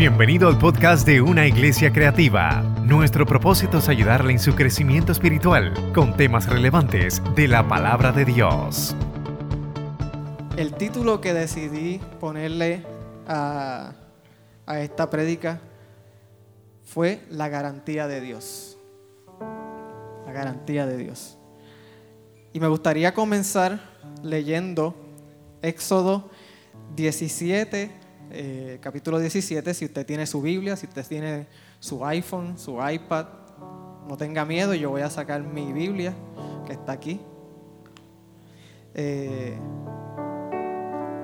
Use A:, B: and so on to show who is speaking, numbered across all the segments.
A: Bienvenido al podcast de Una Iglesia Creativa. Nuestro propósito es ayudarle en su crecimiento espiritual con temas relevantes de la palabra de Dios.
B: El título que decidí ponerle a, esta prédica fue La garantía de Dios. La garantía de Dios. Y me gustaría comenzar leyendo Éxodo 17, eh, capítulo 17, si usted tiene su Biblia, si usted tiene su iPhone, su iPad, no tenga miedo, yo voy a sacar mi Biblia que está aquí. Eh,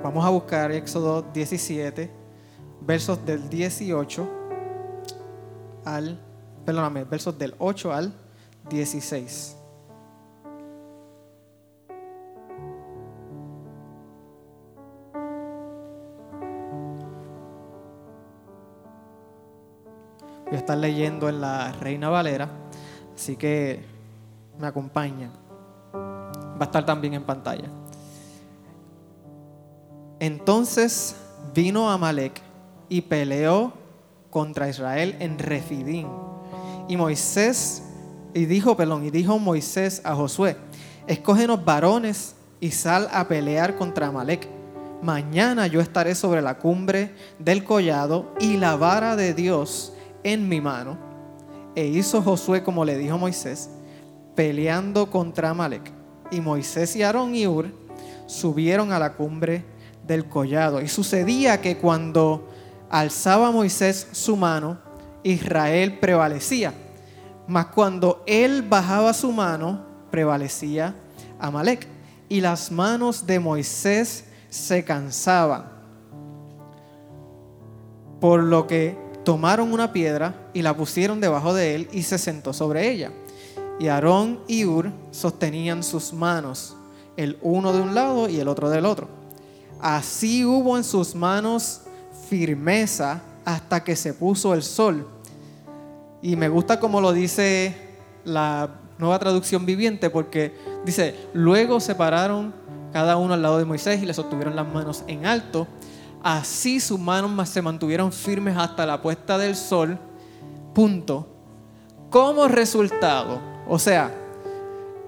B: vamos a buscar Éxodo 17, versos del 18 al, perdóname, versos del 8 al 16. Estar leyendo en la Reina Valera, así que me acompañan. Va a estar también en pantalla. Entonces vino Amalek y peleó contra Israel en Refidín. Y Moisés, y dijo, perdón, y dijo Moisés a Josué, escógenos varones y sal a pelear contra Amalek. Mañana yo estaré sobre la cumbre del collado y la vara de Dios en mi mano. E hizo Josué como le dijo Moisés, peleando contra Amalek. Y Moisés y Aarón y Ur subieron a la cumbre del collado. Y sucedía que cuando alzaba Moisés su mano, Israel prevalecía. Mas cuando él bajaba su mano, prevalecía Amalek. Y las manos de Moisés se cansaban. Por lo que tomaron una piedra y la pusieron debajo de él y se sentó sobre ella. Y Aarón y Ur sostenían sus manos, el uno de un lado y el otro del otro. Así hubo en sus manos firmeza hasta que se puso el sol. Y me gusta como lo dice la nueva traducción viviente porque dice, luego se pararon cada uno al lado de Moisés y le sostuvieron las manos en alto Así sus manos se mantuvieron firmes hasta la puesta del sol. Punto. Como resultado, o sea,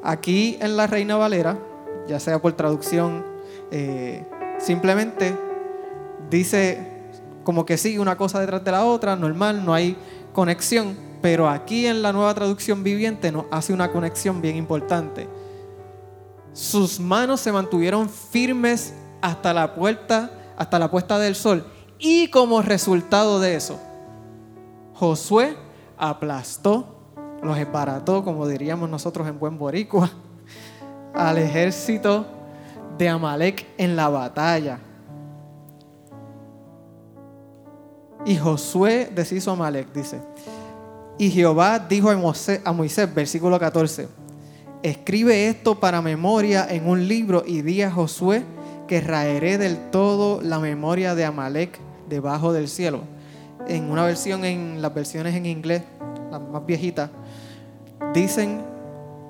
B: aquí en la Reina Valera, ya sea por traducción, eh, simplemente dice como que sigue una cosa detrás de la otra, normal, no hay conexión, pero aquí en la nueva traducción viviente nos hace una conexión bien importante. Sus manos se mantuvieron firmes hasta la puerta hasta la puesta del sol. Y como resultado de eso, Josué aplastó, los esbarató, como diríamos nosotros en buen boricua, al ejército de Amalek en la batalla. Y Josué deshizo a Amalek, dice. Y Jehová dijo a Moisés, versículo 14, escribe esto para memoria en un libro y di a Josué que raeré del todo la memoria de Amalek debajo del cielo. En una versión, en las versiones en inglés, las más viejitas, dicen,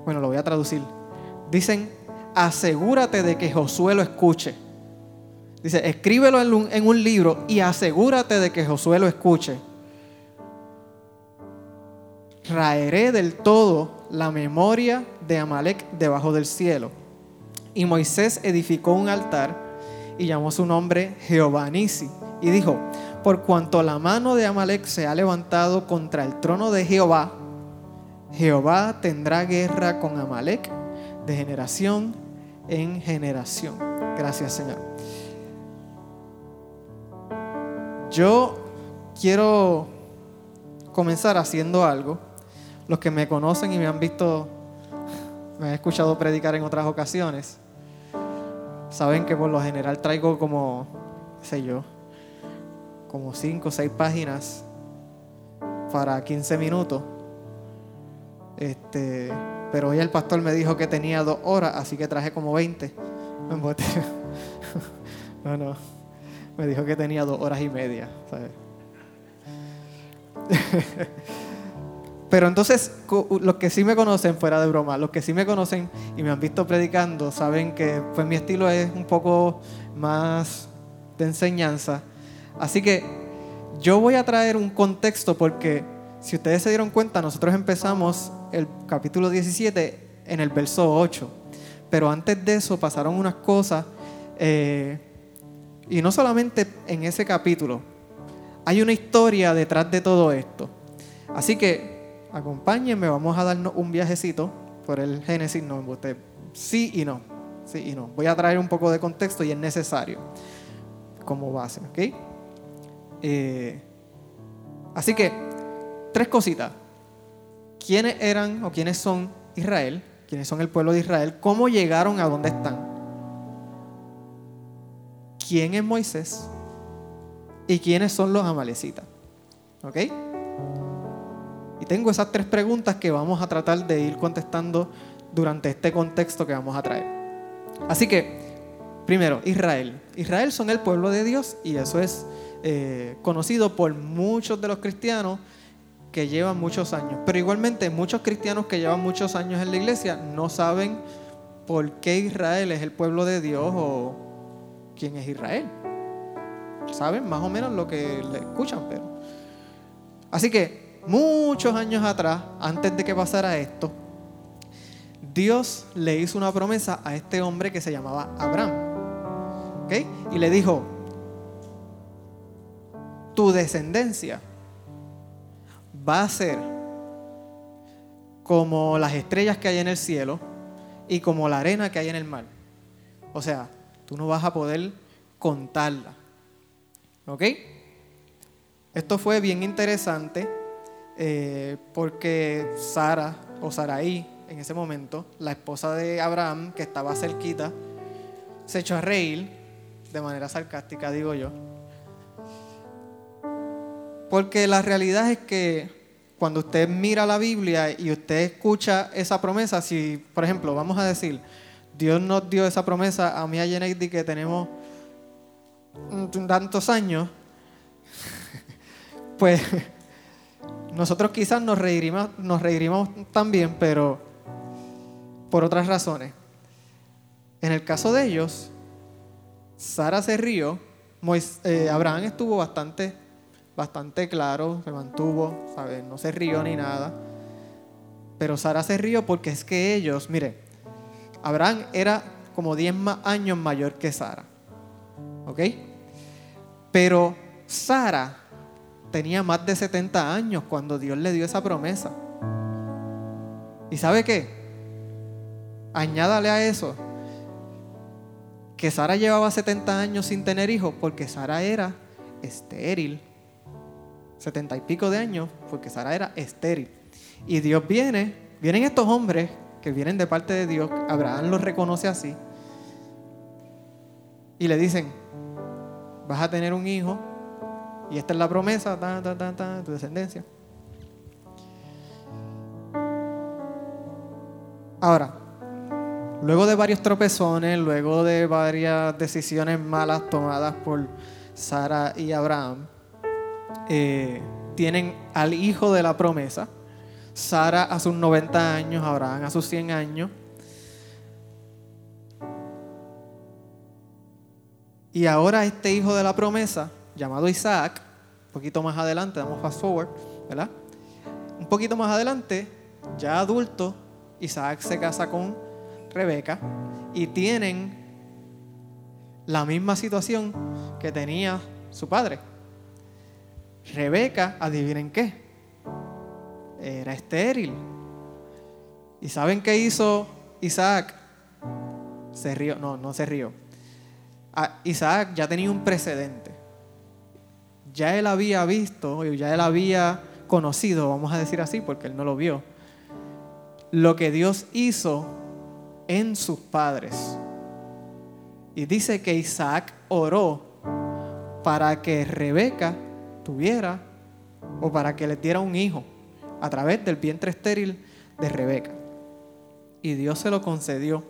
B: bueno, lo voy a traducir, dicen, asegúrate de que Josué lo escuche. Dice, escríbelo en un, en un libro y asegúrate de que Josué lo escuche. Raeré del todo la memoria de Amalek debajo del cielo. Y Moisés edificó un altar y llamó su nombre Jehová Nisi. Y dijo, por cuanto la mano de Amalek se ha levantado contra el trono de Jehová, Jehová tendrá guerra con Amalek de generación en generación. Gracias Señor. Yo quiero comenzar haciendo algo. Los que me conocen y me han visto me han escuchado predicar en otras ocasiones, saben que por lo general traigo como, qué sé yo, como 5 o 6 páginas para 15 minutos. Este, pero hoy el pastor me dijo que tenía dos horas, así que traje como 20. No, no. Me dijo que tenía dos horas y media. ¿sabes? Pero entonces, los que sí me conocen, fuera de broma, los que sí me conocen y me han visto predicando, saben que pues mi estilo es un poco más de enseñanza. Así que yo voy a traer un contexto porque si ustedes se dieron cuenta, nosotros empezamos el capítulo 17 en el verso 8. Pero antes de eso pasaron unas cosas, eh, y no solamente en ese capítulo, hay una historia detrás de todo esto. Así que acompáñenme, vamos a darnos un viajecito por el Génesis, no, usted, sí y no, sí y no. Voy a traer un poco de contexto y es necesario como base, ¿ok? Eh, así que, tres cositas. ¿Quiénes eran o quiénes son Israel? ¿Quiénes son el pueblo de Israel? ¿Cómo llegaron a donde están? ¿Quién es Moisés? ¿Y quiénes son los amalecitas? ¿Ok? Tengo esas tres preguntas que vamos a tratar de ir contestando durante este contexto que vamos a traer. Así que, primero, Israel. Israel son el pueblo de Dios y eso es eh, conocido por muchos de los cristianos que llevan muchos años. Pero igualmente muchos cristianos que llevan muchos años en la iglesia no saben por qué Israel es el pueblo de Dios o quién es Israel. Saben más o menos lo que le escuchan, pero... Así que muchos años atrás, antes de que pasara esto, Dios le hizo una promesa a este hombre que se llamaba Abraham. Y le dijo, tu descendencia va a ser como las estrellas que hay en el cielo y como la arena que hay en el mar. O sea, tú no vas a poder contarla. ¿Ok? Esto fue bien interesante eh, porque Sara o Saraí en ese momento, la esposa de Abraham, que estaba cerquita, se echó a reír de manera sarcástica, digo yo. Porque la realidad es que cuando usted mira la Biblia y usted escucha esa promesa, si, por ejemplo, vamos a decir, Dios nos dio esa promesa a mí a Jenny que tenemos tantos años, pues nosotros quizás nos reiríamos, nos reiríamos también, pero por otras razones. En el caso de ellos, Sara se rió, eh, Abraham estuvo bastante bastante claro, se mantuvo. No se rió ni nada. Pero Sara se rió porque es que ellos, mire, Abraham era como 10 años mayor que Sara. ¿Ok? Pero Sara tenía más de 70 años cuando Dios le dio esa promesa. ¿Y sabe qué? Añádale a eso que Sara llevaba 70 años sin tener hijos porque Sara era estéril setenta y pico de años, porque Sara era estéril. Y Dios viene, vienen estos hombres que vienen de parte de Dios, Abraham los reconoce así, y le dicen, vas a tener un hijo, y esta es la promesa, ta, tu descendencia. Ahora, luego de varios tropezones, luego de varias decisiones malas tomadas por Sara y Abraham, eh, tienen al hijo de la promesa. Sara a sus 90 años, Abraham a sus 100 años. Y ahora este hijo de la promesa, llamado Isaac, un poquito más adelante, damos fast forward, ¿verdad? Un poquito más adelante, ya adulto, Isaac se casa con Rebeca y tienen la misma situación que tenía su padre. Rebeca, adivinen qué, era estéril. ¿Y saben qué hizo Isaac? Se rió, no, no se rió. Ah, Isaac ya tenía un precedente. Ya él había visto, ya él había conocido, vamos a decir así, porque él no lo vio, lo que Dios hizo en sus padres. Y dice que Isaac oró para que Rebeca tuviera o para que le diera un hijo a través del vientre estéril de Rebeca. Y Dios se lo concedió.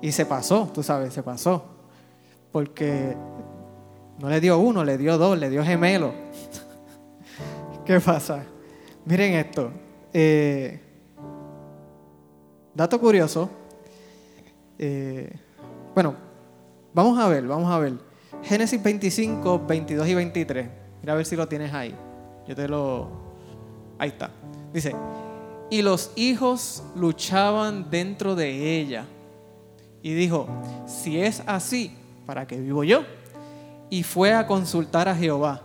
B: Y se pasó, tú sabes, se pasó. Porque no le dio uno, le dio dos, le dio gemelo. ¿Qué pasa? Miren esto. Eh, dato curioso. Eh, bueno, vamos a ver, vamos a ver. Génesis 25, 22 y 23. Mira a ver si lo tienes ahí. Yo te lo... Ahí está. Dice, y los hijos luchaban dentro de ella. Y dijo, si es así, ¿para qué vivo yo? Y fue a consultar a Jehová.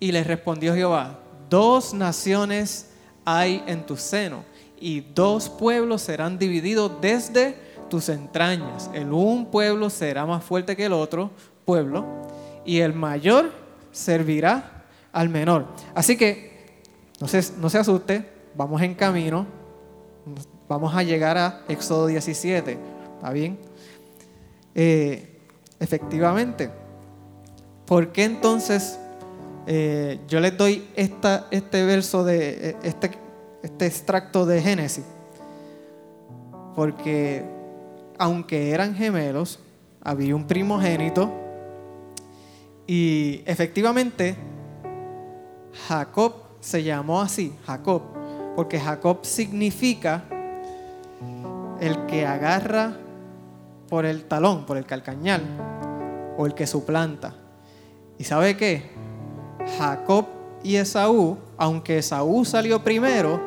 B: Y le respondió Jehová, dos naciones hay en tu seno, y dos pueblos serán divididos desde tus entrañas. El un pueblo será más fuerte que el otro pueblo, y el mayor servirá al menor. Así que no se, asuste, vamos en camino, vamos a llegar a Éxodo 17, ¿está bien? Eh, efectivamente, ¿por qué entonces eh, yo les doy este verso de este, este extracto de Génesis? Porque aunque eran gemelos, había un primogénito y efectivamente Jacob se llamó así, Jacob, porque Jacob significa el que agarra por el talón, por el calcañal, o el que suplanta. ¿Y sabe qué? Jacob y Esaú, aunque Esaú salió primero,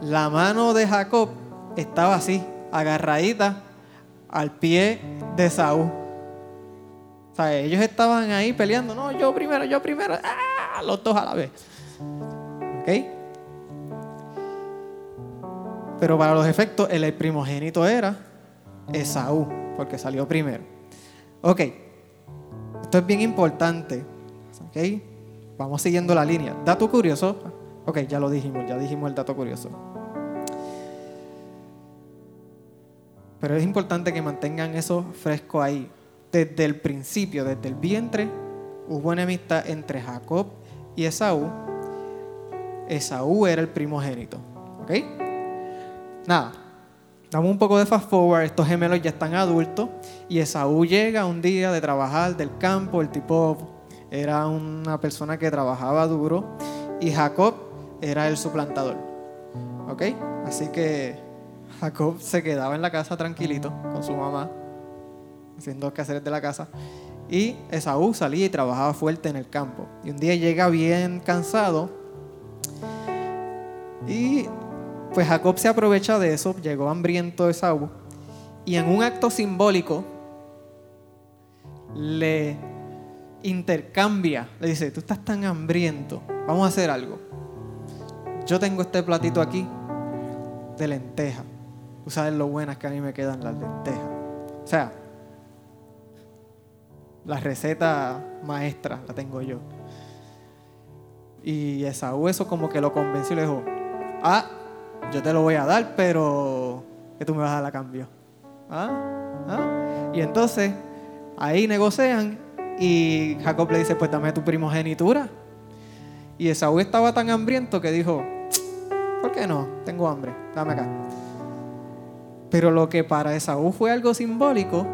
B: la mano de Jacob estaba así, agarradita al pie de Esaú. O sea, ellos estaban ahí peleando, no, yo primero, yo primero, ¡ah! los dos a la vez. ¿Ok? Pero para los efectos, el primogénito era Esaú, porque salió primero. Ok, esto es bien importante. Ok, vamos siguiendo la línea. Dato curioso. Ok, ya lo dijimos, ya dijimos el dato curioso. Pero es importante que mantengan eso fresco ahí. Desde el principio, desde el vientre, hubo enemistad entre Jacob y Esaú. Esaú era el primogénito. ¿Ok? Nada, Damos un poco de fast forward, estos gemelos ya están adultos y Esaú llega un día de trabajar del campo, el tipo era una persona que trabajaba duro y Jacob era el suplantador. ¿Ok? Así que Jacob se quedaba en la casa tranquilito con su mamá, haciendo quehaceres de la casa. Y Esaú salía y trabajaba fuerte en el campo. Y un día llega bien cansado y pues Jacob se aprovecha de eso, llegó hambriento Esaú y en un acto simbólico le intercambia, le dice, tú estás tan hambriento, vamos a hacer algo. Yo tengo este platito aquí de lenteja. Tú sabes lo buenas que a mí me quedan las lentejas. O sea, la receta maestra la tengo yo. Y Esaú eso como que lo convenció y le dijo, ah, yo te lo voy a dar, pero que tú me vas a dar a cambio. ¿Ah? ¿Ah? Y entonces ahí negocian y Jacob le dice, pues dame tu primogenitura. Y Esaú estaba tan hambriento que dijo, ¿por qué no? Tengo hambre, dame acá. Pero lo que para Esaú fue algo simbólico,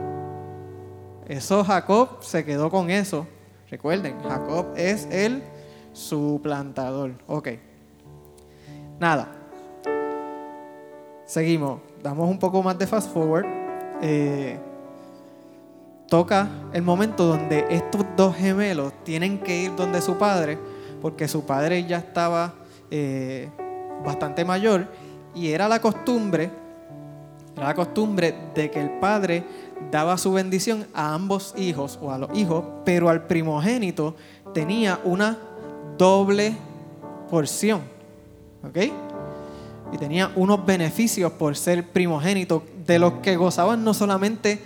B: eso Jacob se quedó con eso. Recuerden, Jacob es el suplantador. Ok. Nada, Seguimos, damos un poco más de fast forward. Eh, toca el momento donde estos dos gemelos tienen que ir donde su padre, porque su padre ya estaba eh, bastante mayor y era la costumbre, era la costumbre de que el padre daba su bendición a ambos hijos o a los hijos, pero al primogénito tenía una doble porción. ¿Ok? Y tenía unos beneficios por ser primogénito de los que gozaban no solamente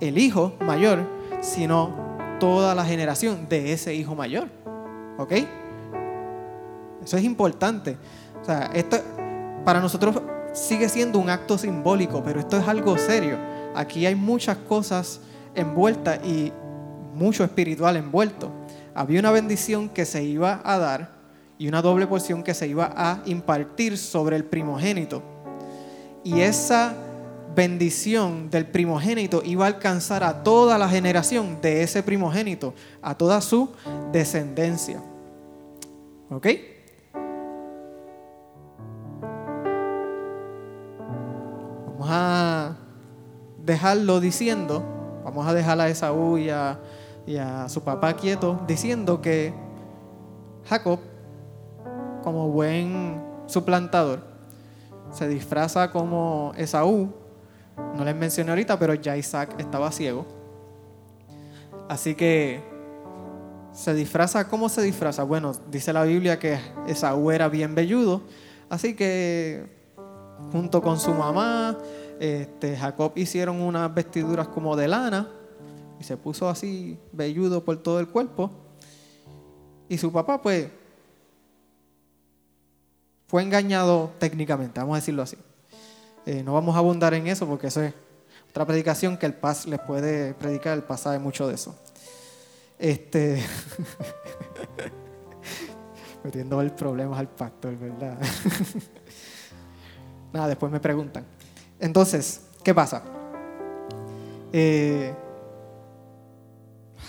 B: el hijo mayor, sino toda la generación de ese hijo mayor. ¿Ok? Eso es importante. O sea, esto para nosotros sigue siendo un acto simbólico, pero esto es algo serio. Aquí hay muchas cosas envueltas y mucho espiritual envuelto. Había una bendición que se iba a dar y una doble porción que se iba a impartir sobre el primogénito. Y esa bendición del primogénito iba a alcanzar a toda la generación de ese primogénito, a toda su descendencia. ¿Ok? Vamos a dejarlo diciendo, vamos a dejar a Esaú y a, y a su papá quieto, diciendo que Jacob, como buen suplantador, se disfraza como Esaú. No les mencioné ahorita, pero ya Isaac estaba ciego. Así que se disfraza, ¿cómo se disfraza? Bueno, dice la Biblia que Esaú era bien velludo, así que junto con su mamá, este, Jacob hicieron unas vestiduras como de lana y se puso así velludo por todo el cuerpo. Y su papá, pues, fue engañado técnicamente, vamos a decirlo así. Eh, no vamos a abundar en eso porque eso es otra predicación que el Paz les puede predicar, el Paz sabe mucho de eso. Este. Metiendo el problemas al pastor, ¿verdad? Nada, después me preguntan. Entonces, ¿qué pasa? Eh,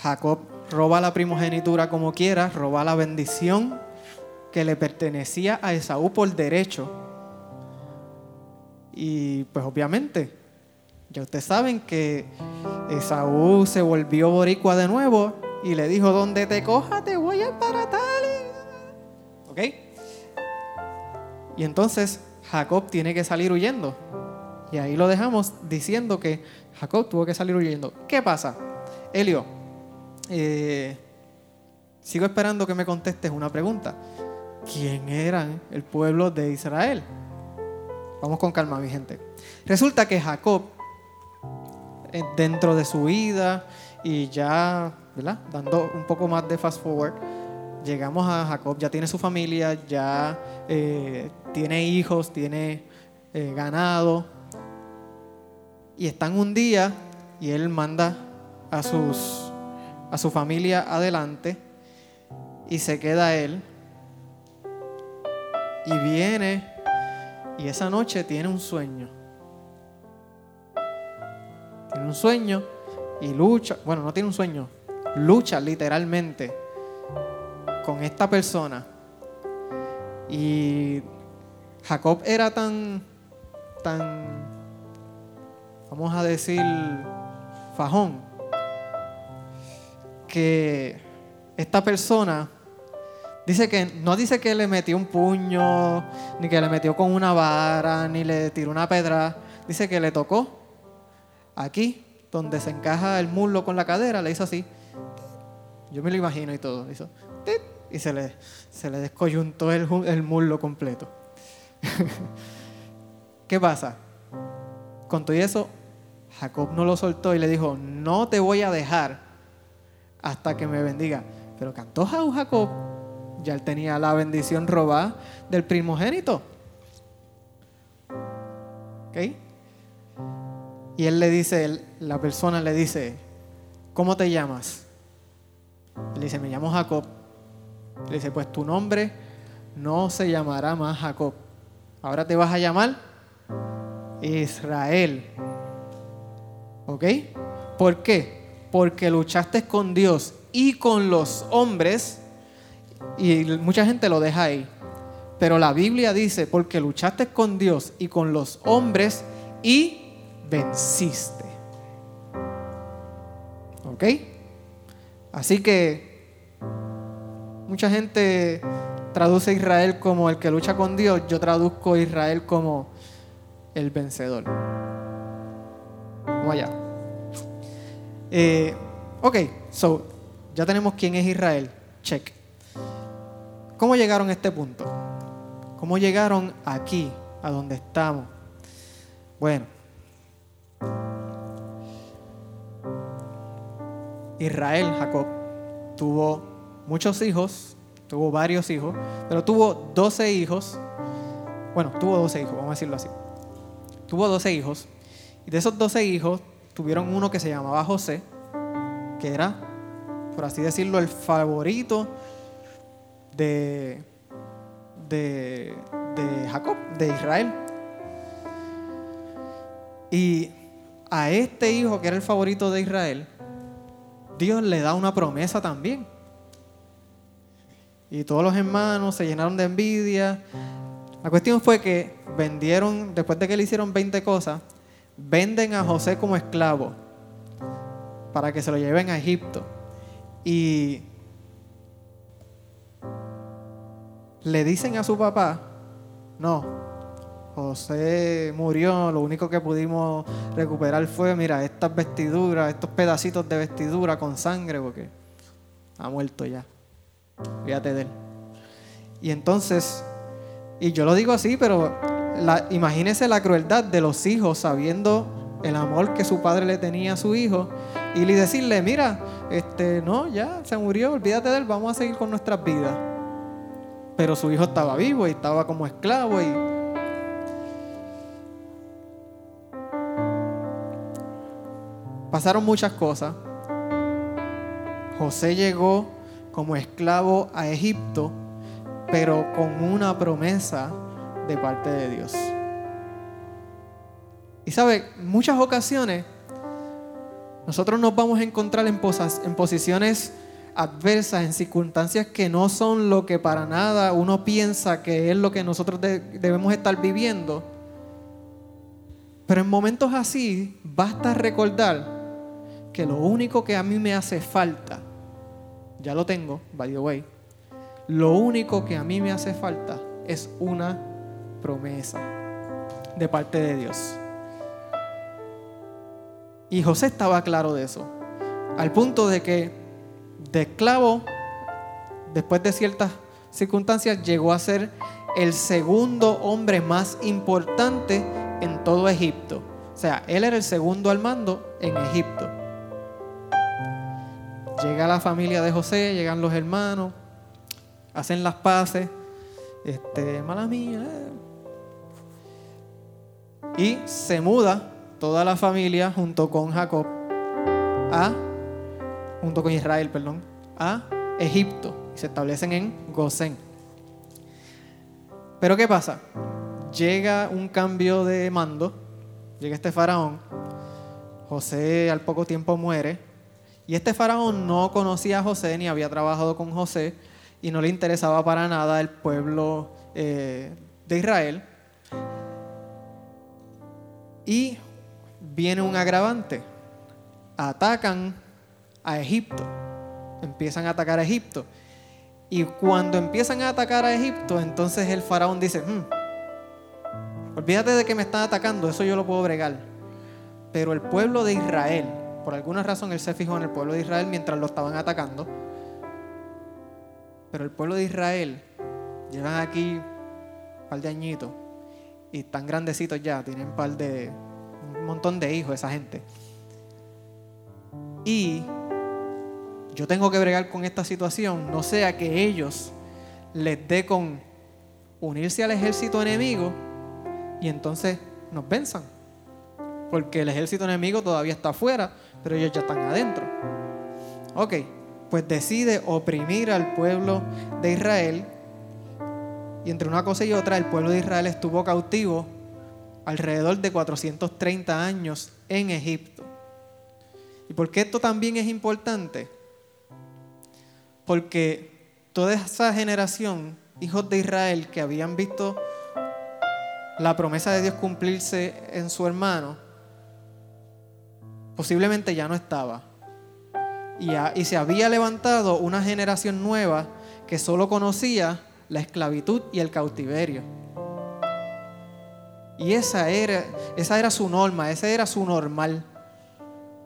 B: Jacob roba la primogenitura como quiera, roba la bendición que le pertenecía a Esaú por derecho. Y pues obviamente, ya ustedes saben que Esaú se volvió boricua de nuevo y le dijo, donde te coja te voy a tal. ¿Ok? Y entonces Jacob tiene que salir huyendo. Y ahí lo dejamos diciendo que Jacob tuvo que salir huyendo. ¿Qué pasa? Elio, eh, sigo esperando que me contestes una pregunta quién eran el pueblo de Israel. Vamos con calma, mi gente. Resulta que Jacob, eh, dentro de su vida y ya, ¿verdad? Dando un poco más de fast forward, llegamos a Jacob, ya tiene su familia, ya eh, tiene hijos, tiene eh, ganado. Y están un día y él manda a, sus, a su familia adelante y se queda él y viene y esa noche tiene un sueño. Tiene un sueño y lucha, bueno, no tiene un sueño, lucha literalmente con esta persona. Y Jacob era tan, tan, vamos a decir, fajón, que esta persona Dice que no dice que le metió un puño, ni que le metió con una vara, ni le tiró una pedra. Dice que le tocó aquí, donde se encaja el muslo con la cadera, le hizo así. Yo me lo imagino y todo. Hizo y se le, se le descoyuntó el, el muslo completo. ¿Qué pasa? Con todo eso, Jacob no lo soltó y le dijo, no te voy a dejar hasta que me bendiga. Pero cantó Jacob ya él tenía la bendición robada del primogénito. ¿Ok? Y él le dice, la persona le dice, ¿cómo te llamas? Le dice, me llamo Jacob. Le dice, pues tu nombre no se llamará más Jacob. Ahora te vas a llamar Israel. ¿Ok? ¿Por qué? Porque luchaste con Dios y con los hombres y mucha gente lo deja ahí. Pero la Biblia dice, porque luchaste con Dios y con los hombres y venciste. ¿Ok? Así que mucha gente traduce a Israel como el que lucha con Dios. Yo traduzco a Israel como el vencedor. Vamos allá. Eh, ok, so ya tenemos quién es Israel. Check. ¿Cómo llegaron a este punto? ¿Cómo llegaron aquí, a donde estamos? Bueno, Israel, Jacob, tuvo muchos hijos, tuvo varios hijos, pero tuvo 12 hijos. Bueno, tuvo 12 hijos, vamos a decirlo así. Tuvo 12 hijos, y de esos 12 hijos tuvieron uno que se llamaba José, que era, por así decirlo, el favorito de, de, Jacob, de Israel. Y a este hijo que era el favorito de Israel, Dios le da una promesa también. Y todos los hermanos se llenaron de envidia. La cuestión fue que vendieron, después de que le hicieron 20 cosas, venden a José como esclavo para que se lo lleven a Egipto. Y le dicen a su papá, no, José murió, lo único que pudimos recuperar fue, mira, estas vestiduras, estos pedacitos de vestidura con sangre, porque ha muerto ya. Fíjate de él. Y entonces, y yo lo digo así, pero imagínese la crueldad de los hijos sabiendo el amor que su padre le tenía a su hijo y le decirle, mira, este, no, ya se murió, olvídate de él, vamos a seguir con nuestras vidas. Pero su hijo estaba vivo y estaba como esclavo y pasaron muchas cosas. José llegó como esclavo a Egipto, pero con una promesa de parte de Dios. Y sabe, muchas ocasiones nosotros nos vamos a encontrar en, en posiciones adversas, en circunstancias que no son lo que para nada uno piensa que es lo que nosotros debemos estar viviendo. Pero en momentos así basta recordar que lo único que a mí me hace falta, ya lo tengo, by the way, lo único que a mí me hace falta es una promesa de parte de Dios. Y José estaba claro de eso. Al punto de que de esclavo, después de ciertas circunstancias, llegó a ser el segundo hombre más importante en todo Egipto. O sea, él era el segundo al mando en Egipto. Llega la familia de José, llegan los hermanos, hacen las paces. Este, mala mía. Eh. Y se muda toda la familia junto con Jacob a, junto con Israel, perdón, a Egipto y se establecen en Gosén. Pero ¿qué pasa? Llega un cambio de mando, llega este faraón, José al poco tiempo muere, y este faraón no conocía a José ni había trabajado con José y no le interesaba para nada el pueblo eh, de Israel. Y viene un agravante. Atacan a Egipto. Empiezan a atacar a Egipto. Y cuando empiezan a atacar a Egipto, entonces el faraón dice, hmm, olvídate de que me están atacando, eso yo lo puedo bregar. Pero el pueblo de Israel, por alguna razón él se fijó en el pueblo de Israel mientras lo estaban atacando. Pero el pueblo de Israel llevan aquí un par de añitos y están grandecitos ya, tienen un par de, un montón de hijos esa gente. Y yo tengo que bregar con esta situación, no sea que ellos les dé con unirse al ejército enemigo y entonces nos venzan. Porque el ejército enemigo todavía está afuera, pero ellos ya están adentro. Ok, pues decide oprimir al pueblo de Israel. Y entre una cosa y otra, el pueblo de Israel estuvo cautivo alrededor de 430 años en Egipto. ¿Y por qué esto también es importante? Porque toda esa generación, hijos de Israel, que habían visto la promesa de Dios cumplirse en su hermano, posiblemente ya no estaba. Y, se había levantado una generación nueva que solo conocía la esclavitud y el cautiverio. Y esa era, esa era su norma, ese era su normal.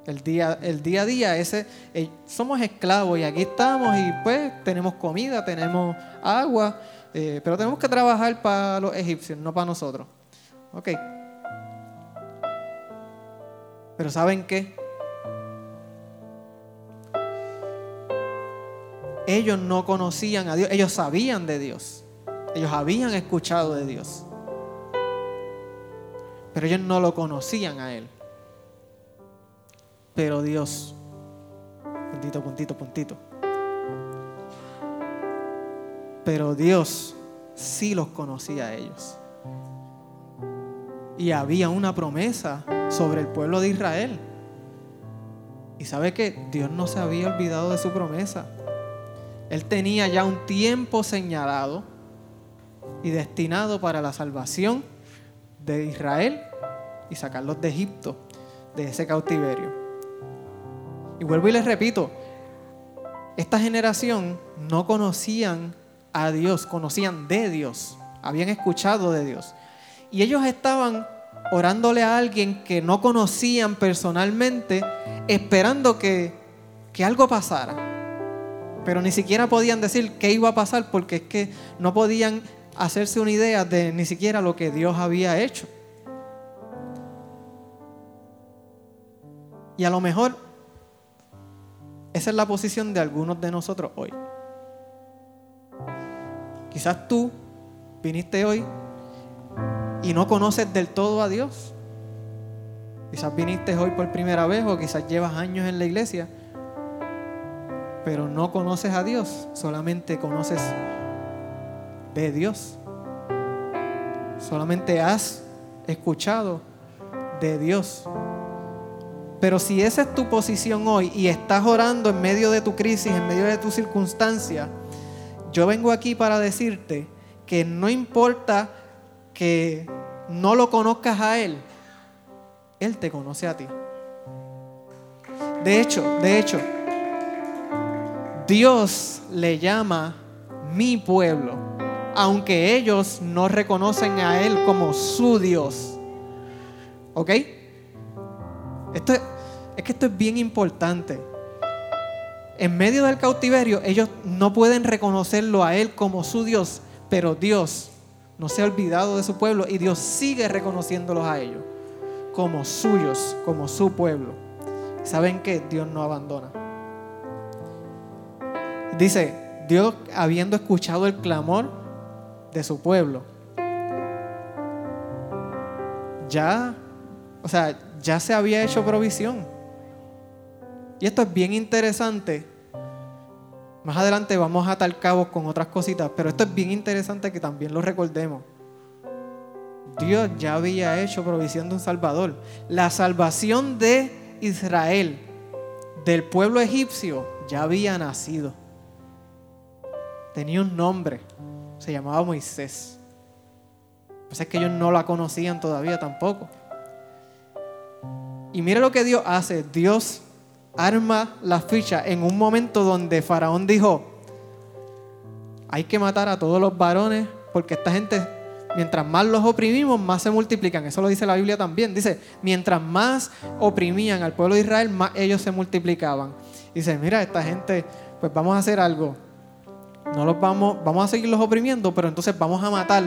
B: El día, el día a día, ese, eh, somos esclavos y aquí estamos y pues tenemos comida, tenemos agua, eh, pero tenemos que trabajar para los egipcios, no para nosotros. Ok. Pero ¿saben qué? Ellos no conocían a Dios, ellos sabían de Dios, ellos habían escuchado de Dios pero ellos no lo conocían a Él. Pero Dios, puntito, puntito, puntito. Pero Dios sí los conocía a ellos. Y había una promesa sobre el pueblo de Israel. Y sabe que Dios no se había olvidado de su promesa. Él tenía ya un tiempo señalado y destinado para la salvación de Israel y sacarlos de Egipto, de ese cautiverio. Y vuelvo y les repito, esta generación no conocían a Dios, conocían de Dios, habían escuchado de Dios. Y ellos estaban orándole a alguien que no conocían personalmente, esperando que, que algo pasara. Pero ni siquiera podían decir qué iba a pasar porque es que no podían hacerse una idea de ni siquiera lo que Dios había hecho. Y a lo mejor esa es la posición de algunos de nosotros hoy. Quizás tú viniste hoy y no conoces del todo a Dios. Quizás viniste hoy por primera vez o quizás llevas años en la iglesia, pero no conoces a Dios, solamente conoces de Dios. Solamente has escuchado de Dios. Pero si esa es tu posición hoy y estás orando en medio de tu crisis, en medio de tu circunstancia, yo vengo aquí para decirte que no importa que no lo conozcas a Él, Él te conoce a ti. De hecho, de hecho, Dios le llama mi pueblo, aunque ellos no reconocen a Él como su Dios. ¿Ok? Esto es, que esto es bien importante. En medio del cautiverio, ellos no pueden reconocerlo a Él como su Dios, pero Dios no se ha olvidado de su pueblo y Dios sigue reconociéndolos a ellos como suyos, como su pueblo. ¿Saben que Dios no abandona? Dice, Dios habiendo escuchado el clamor de su pueblo, ya, o sea, ya se había hecho provisión. Y esto es bien interesante. Más adelante vamos a atar cabos con otras cositas, pero esto es bien interesante que también lo recordemos. Dios ya había hecho provisión de un Salvador. La salvación de Israel, del pueblo egipcio, ya había nacido. Tenía un nombre, se llamaba Moisés. Pues es que ellos no la conocían todavía tampoco. Y mire lo que Dios hace. Dios arma la ficha en un momento donde Faraón dijo, hay que matar a todos los varones porque esta gente, mientras más los oprimimos, más se multiplican. Eso lo dice la Biblia también. Dice, mientras más oprimían al pueblo de Israel, más ellos se multiplicaban. Dice, mira, esta gente, pues vamos a hacer algo. No los vamos, vamos a seguirlos oprimiendo, pero entonces vamos a matar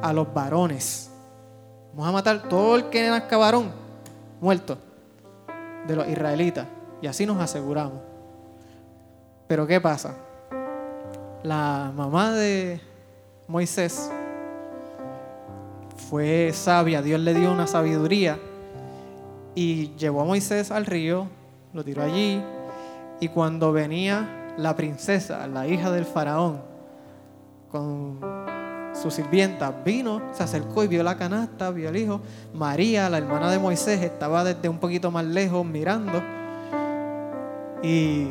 B: a los varones Vamos a matar todo el que nazca varón muerto de los israelitas. Y así nos aseguramos. Pero ¿qué pasa? La mamá de Moisés fue sabia, Dios le dio una sabiduría y llevó a Moisés al río, lo tiró allí y cuando venía la princesa, la hija del faraón, con su sirvienta, vino, se acercó y vio la canasta, vio al hijo. María, la hermana de Moisés, estaba desde un poquito más lejos mirando. Y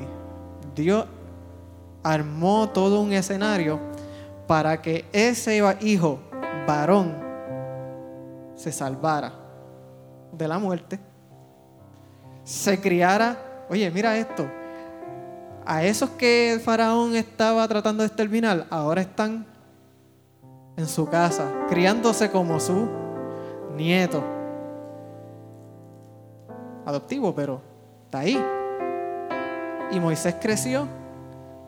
B: Dios armó todo un escenario para que ese hijo varón se salvara de la muerte, se criara, oye, mira esto, a esos que el faraón estaba tratando de exterminar, ahora están en su casa, criándose como su nieto. Adoptivo, pero está ahí. Y Moisés creció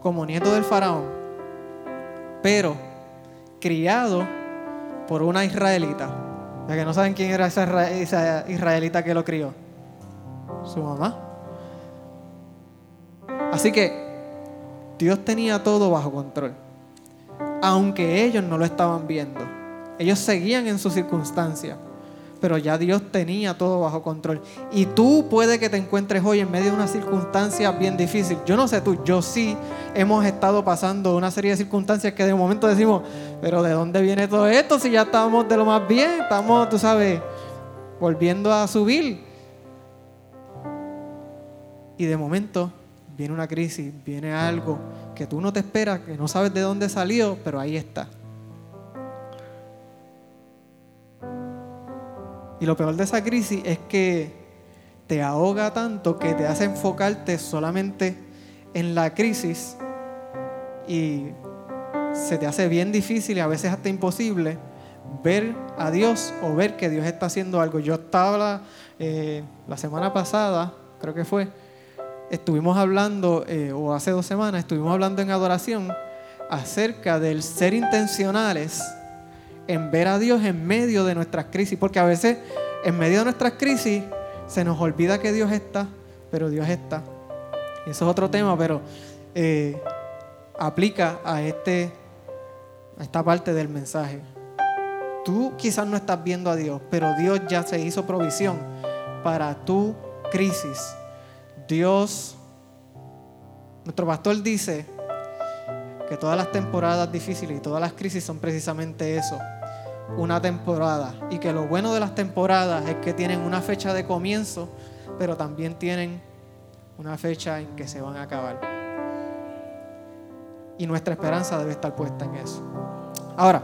B: como nieto del faraón, pero criado por una israelita. Ya que no saben quién era esa israelita que lo crió. Su mamá. Así que Dios tenía todo bajo control aunque ellos no lo estaban viendo. Ellos seguían en su circunstancia, pero ya Dios tenía todo bajo control. Y tú puede que te encuentres hoy en medio de una circunstancia bien difícil. Yo no sé tú, yo sí hemos estado pasando una serie de circunstancias que de momento decimos, pero ¿de dónde viene todo esto si ya estamos de lo más bien? Estamos, tú sabes, volviendo a subir. Y de momento viene una crisis, viene algo que tú no te esperas, que no sabes de dónde salió, pero ahí está. Y lo peor de esa crisis es que te ahoga tanto que te hace enfocarte solamente en la crisis y se te hace bien difícil y a veces hasta imposible ver a Dios o ver que Dios está haciendo algo. Yo estaba eh, la semana pasada, creo que fue, estuvimos hablando, eh, o hace dos semanas, estuvimos hablando en adoración acerca del ser intencionales en ver a Dios en medio de nuestras crisis, porque a veces en medio de nuestras crisis se nos olvida que Dios está, pero Dios está. Eso es otro tema, pero eh, aplica a, este, a esta parte del mensaje. Tú quizás no estás viendo a Dios, pero Dios ya se hizo provisión para tu crisis. Dios, nuestro pastor dice que todas las temporadas difíciles y todas las crisis son precisamente eso, una temporada. Y que lo bueno de las temporadas es que tienen una fecha de comienzo, pero también tienen una fecha en que se van a acabar. Y nuestra esperanza debe estar puesta en eso. Ahora,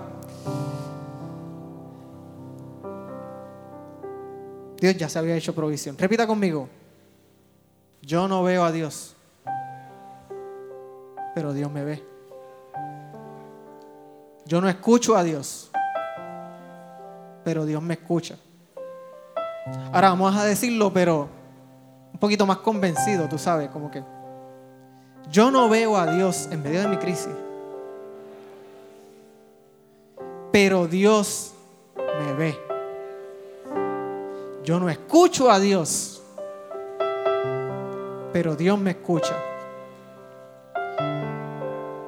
B: Dios ya se había hecho provisión. Repita conmigo. Yo no veo a Dios, pero Dios me ve. Yo no escucho a Dios, pero Dios me escucha. Ahora vamos a decirlo, pero un poquito más convencido, tú sabes, como que yo no veo a Dios en medio de mi crisis, pero Dios me ve. Yo no escucho a Dios, pero Dios me escucha.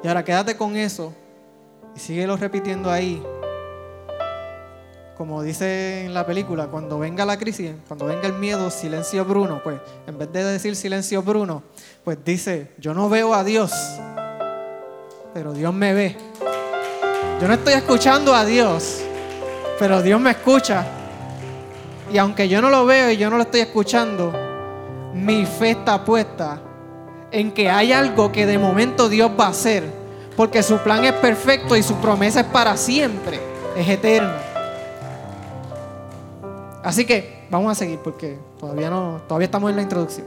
B: Y ahora quédate con eso y síguelo repitiendo ahí. Como dice en la película, cuando venga la crisis, cuando venga el miedo, silencio Bruno, pues en vez de decir silencio Bruno, pues dice, yo no veo a Dios, pero Dios me ve. Yo no estoy escuchando a Dios, pero Dios me escucha. Y aunque yo no lo veo y yo no lo estoy escuchando, mi fe está puesta en que hay algo que de momento Dios va a hacer. Porque su plan es perfecto y su promesa es para siempre, es eterna. Así que vamos a seguir porque todavía no, todavía estamos en la introducción.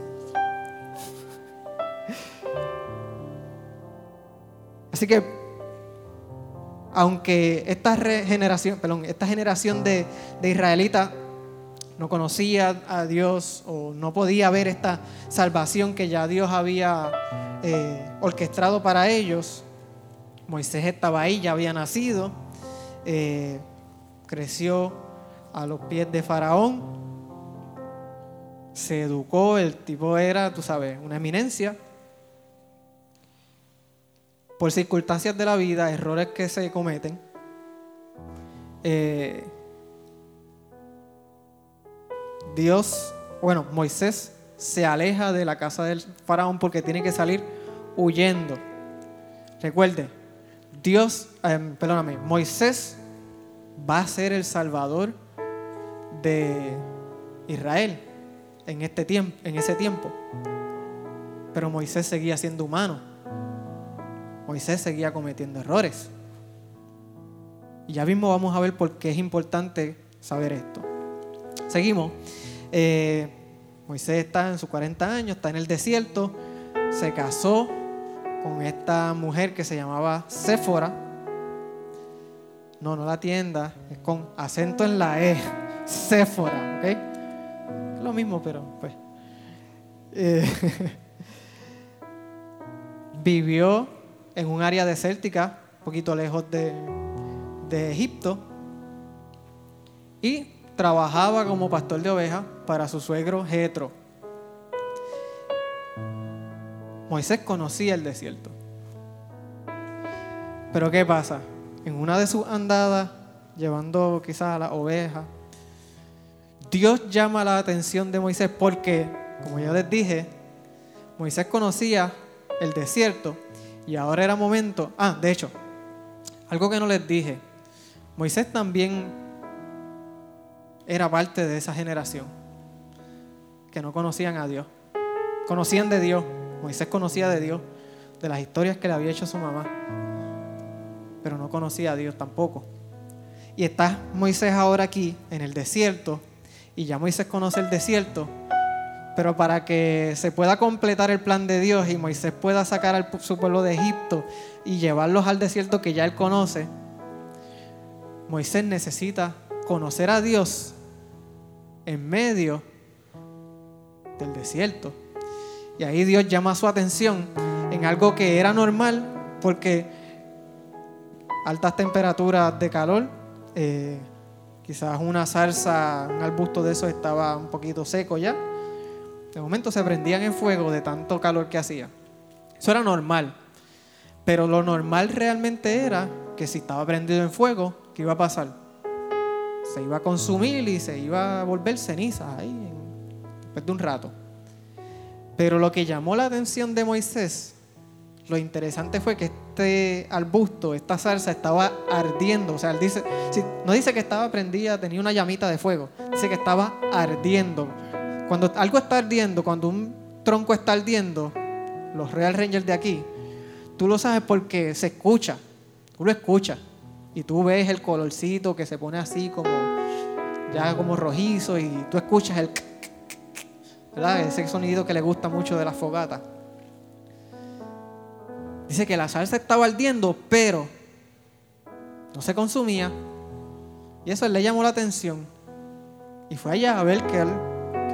B: Así que aunque esta generación, perdón, esta generación de, de israelitas no conocía a Dios o no podía ver esta salvación que ya Dios había eh, orquestado para ellos. Moisés estaba ahí, ya había nacido, eh, creció a los pies de Faraón, se educó, el tipo era, tú sabes, una eminencia. Por circunstancias de la vida, errores que se cometen, eh, Dios, bueno, Moisés se aleja de la casa del faraón porque tiene que salir huyendo. Recuerde, Dios, em, perdóname, Moisés va a ser el salvador de Israel en este tiempo, en ese tiempo. Pero Moisés seguía siendo humano. Moisés seguía cometiendo errores. Y ya mismo vamos a ver por qué es importante saber esto. Seguimos. Eh, Moisés está en sus 40 años, está en el desierto, se casó con esta mujer que se llamaba Séfora. No, no la tienda, es con acento en la E, Séfora, ¿ok? Lo mismo, pero pues. Eh, vivió en un área desértica, un poquito lejos de, de Egipto, y trabajaba como pastor de ovejas para su suegro Jetro. Moisés conocía el desierto. Pero ¿qué pasa? En una de sus andadas, llevando quizás a la oveja, Dios llama la atención de Moisés porque, como ya les dije, Moisés conocía el desierto y ahora era momento. Ah, de hecho, algo que no les dije. Moisés también era parte de esa generación que no conocían a Dios. Conocían de Dios. Moisés conocía de Dios, de las historias que le había hecho su mamá. Pero no conocía a Dios tampoco. Y está Moisés ahora aquí en el desierto. Y ya Moisés conoce el desierto. Pero para que se pueda completar el plan de Dios y Moisés pueda sacar a su pueblo de Egipto y llevarlos al desierto que ya él conoce, Moisés necesita conocer a Dios en medio del desierto. Y ahí Dios llama su atención en algo que era normal porque altas temperaturas de calor, eh, quizás una zarza, un arbusto de eso estaba un poquito seco ya. De momento se prendían en fuego de tanto calor que hacía. Eso era normal. Pero lo normal realmente era que si estaba prendido en fuego, ¿qué iba a pasar? Se iba a consumir y se iba a volver ceniza ahí después de un rato. Pero lo que llamó la atención de Moisés, lo interesante fue que este arbusto, esta salsa estaba ardiendo. O sea, él dice, no dice que estaba prendida, tenía una llamita de fuego, dice que estaba ardiendo. Cuando algo está ardiendo, cuando un tronco está ardiendo, los Real Rangers de aquí, tú lo sabes porque se escucha, tú lo escuchas y tú ves el colorcito que se pone así como ya como rojizo y tú escuchas el ¿verdad? ese sonido que le gusta mucho de la fogata. Dice que la salsa estaba ardiendo, pero no se consumía. Y eso le llamó la atención. Y fue allá a ver que,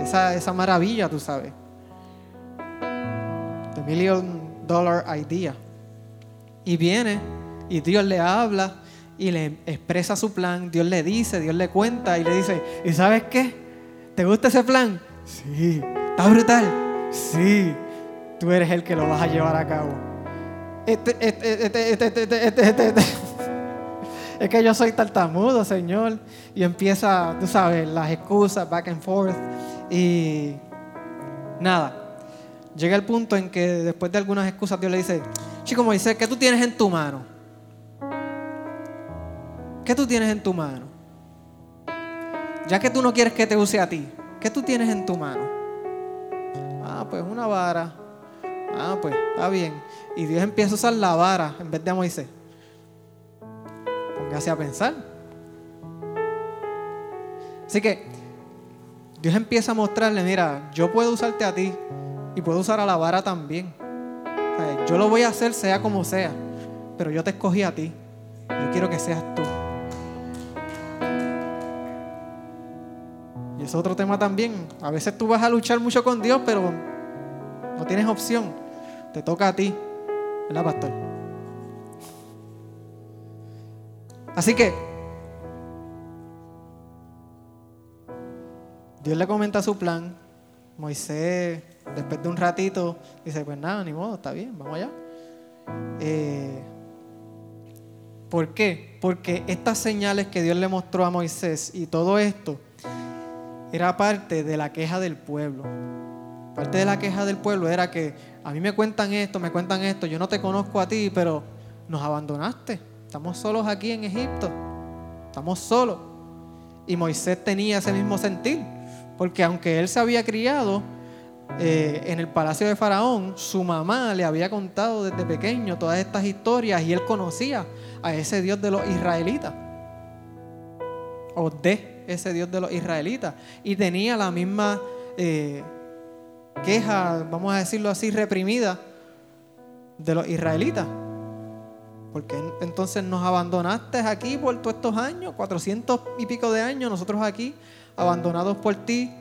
B: esa, esa maravilla, tú sabes. The Million Dollar Idea. Y viene y Dios le habla y le expresa su plan. Dios le dice, Dios le cuenta y le dice, ¿y sabes qué? ¿Te gusta ese plan? Sí. ¿Está brutal? Sí. Tú eres el que lo vas a llevar a cabo. Es que yo soy tartamudo, Señor. Y empieza, tú sabes, las excusas, back and forth. Y nada. Llega el punto en que después de algunas excusas Dios le dice, chico Moisés, ¿qué tú tienes en tu mano? ¿Qué tú tienes en tu mano? Ya que tú no quieres que te use a ti, ¿qué tú tienes en tu mano? Ah, pues una vara. Ah, pues está bien. Y Dios empieza a usar la vara en vez de Moisés. Póngase a pensar. Así que Dios empieza a mostrarle, mira, yo puedo usarte a ti y puedo usar a la vara también. yo lo voy a hacer sea como sea, pero yo te escogí a ti. Yo quiero que seas tú. Y es otro tema también. A veces tú vas a luchar mucho con Dios, pero no tienes opción. Te toca a ti. ¿Verdad, pastor? Así que Dios le comenta su plan. Moisés, después de un ratito, dice, pues nada, ni modo, está bien, vamos allá. Eh, ¿Por qué? Porque estas señales que Dios le mostró a Moisés y todo esto era parte de la queja del pueblo. Parte de la queja del pueblo era que a mí me cuentan esto, me cuentan esto, yo no te conozco a ti, pero nos abandonaste. Estamos solos aquí en Egipto. Estamos solos. Y Moisés tenía ese mismo sentir, porque aunque él se había criado eh, en el palacio de Faraón, su mamá le había contado desde pequeño todas estas historias y él conocía a ese Dios de los israelitas. O de ese Dios de los israelitas. Y tenía la misma eh, queja, vamos a decirlo así, reprimida de los israelitas. Porque entonces nos abandonaste aquí por todos estos años, 400 y pico de años, nosotros aquí, abandonados por ti,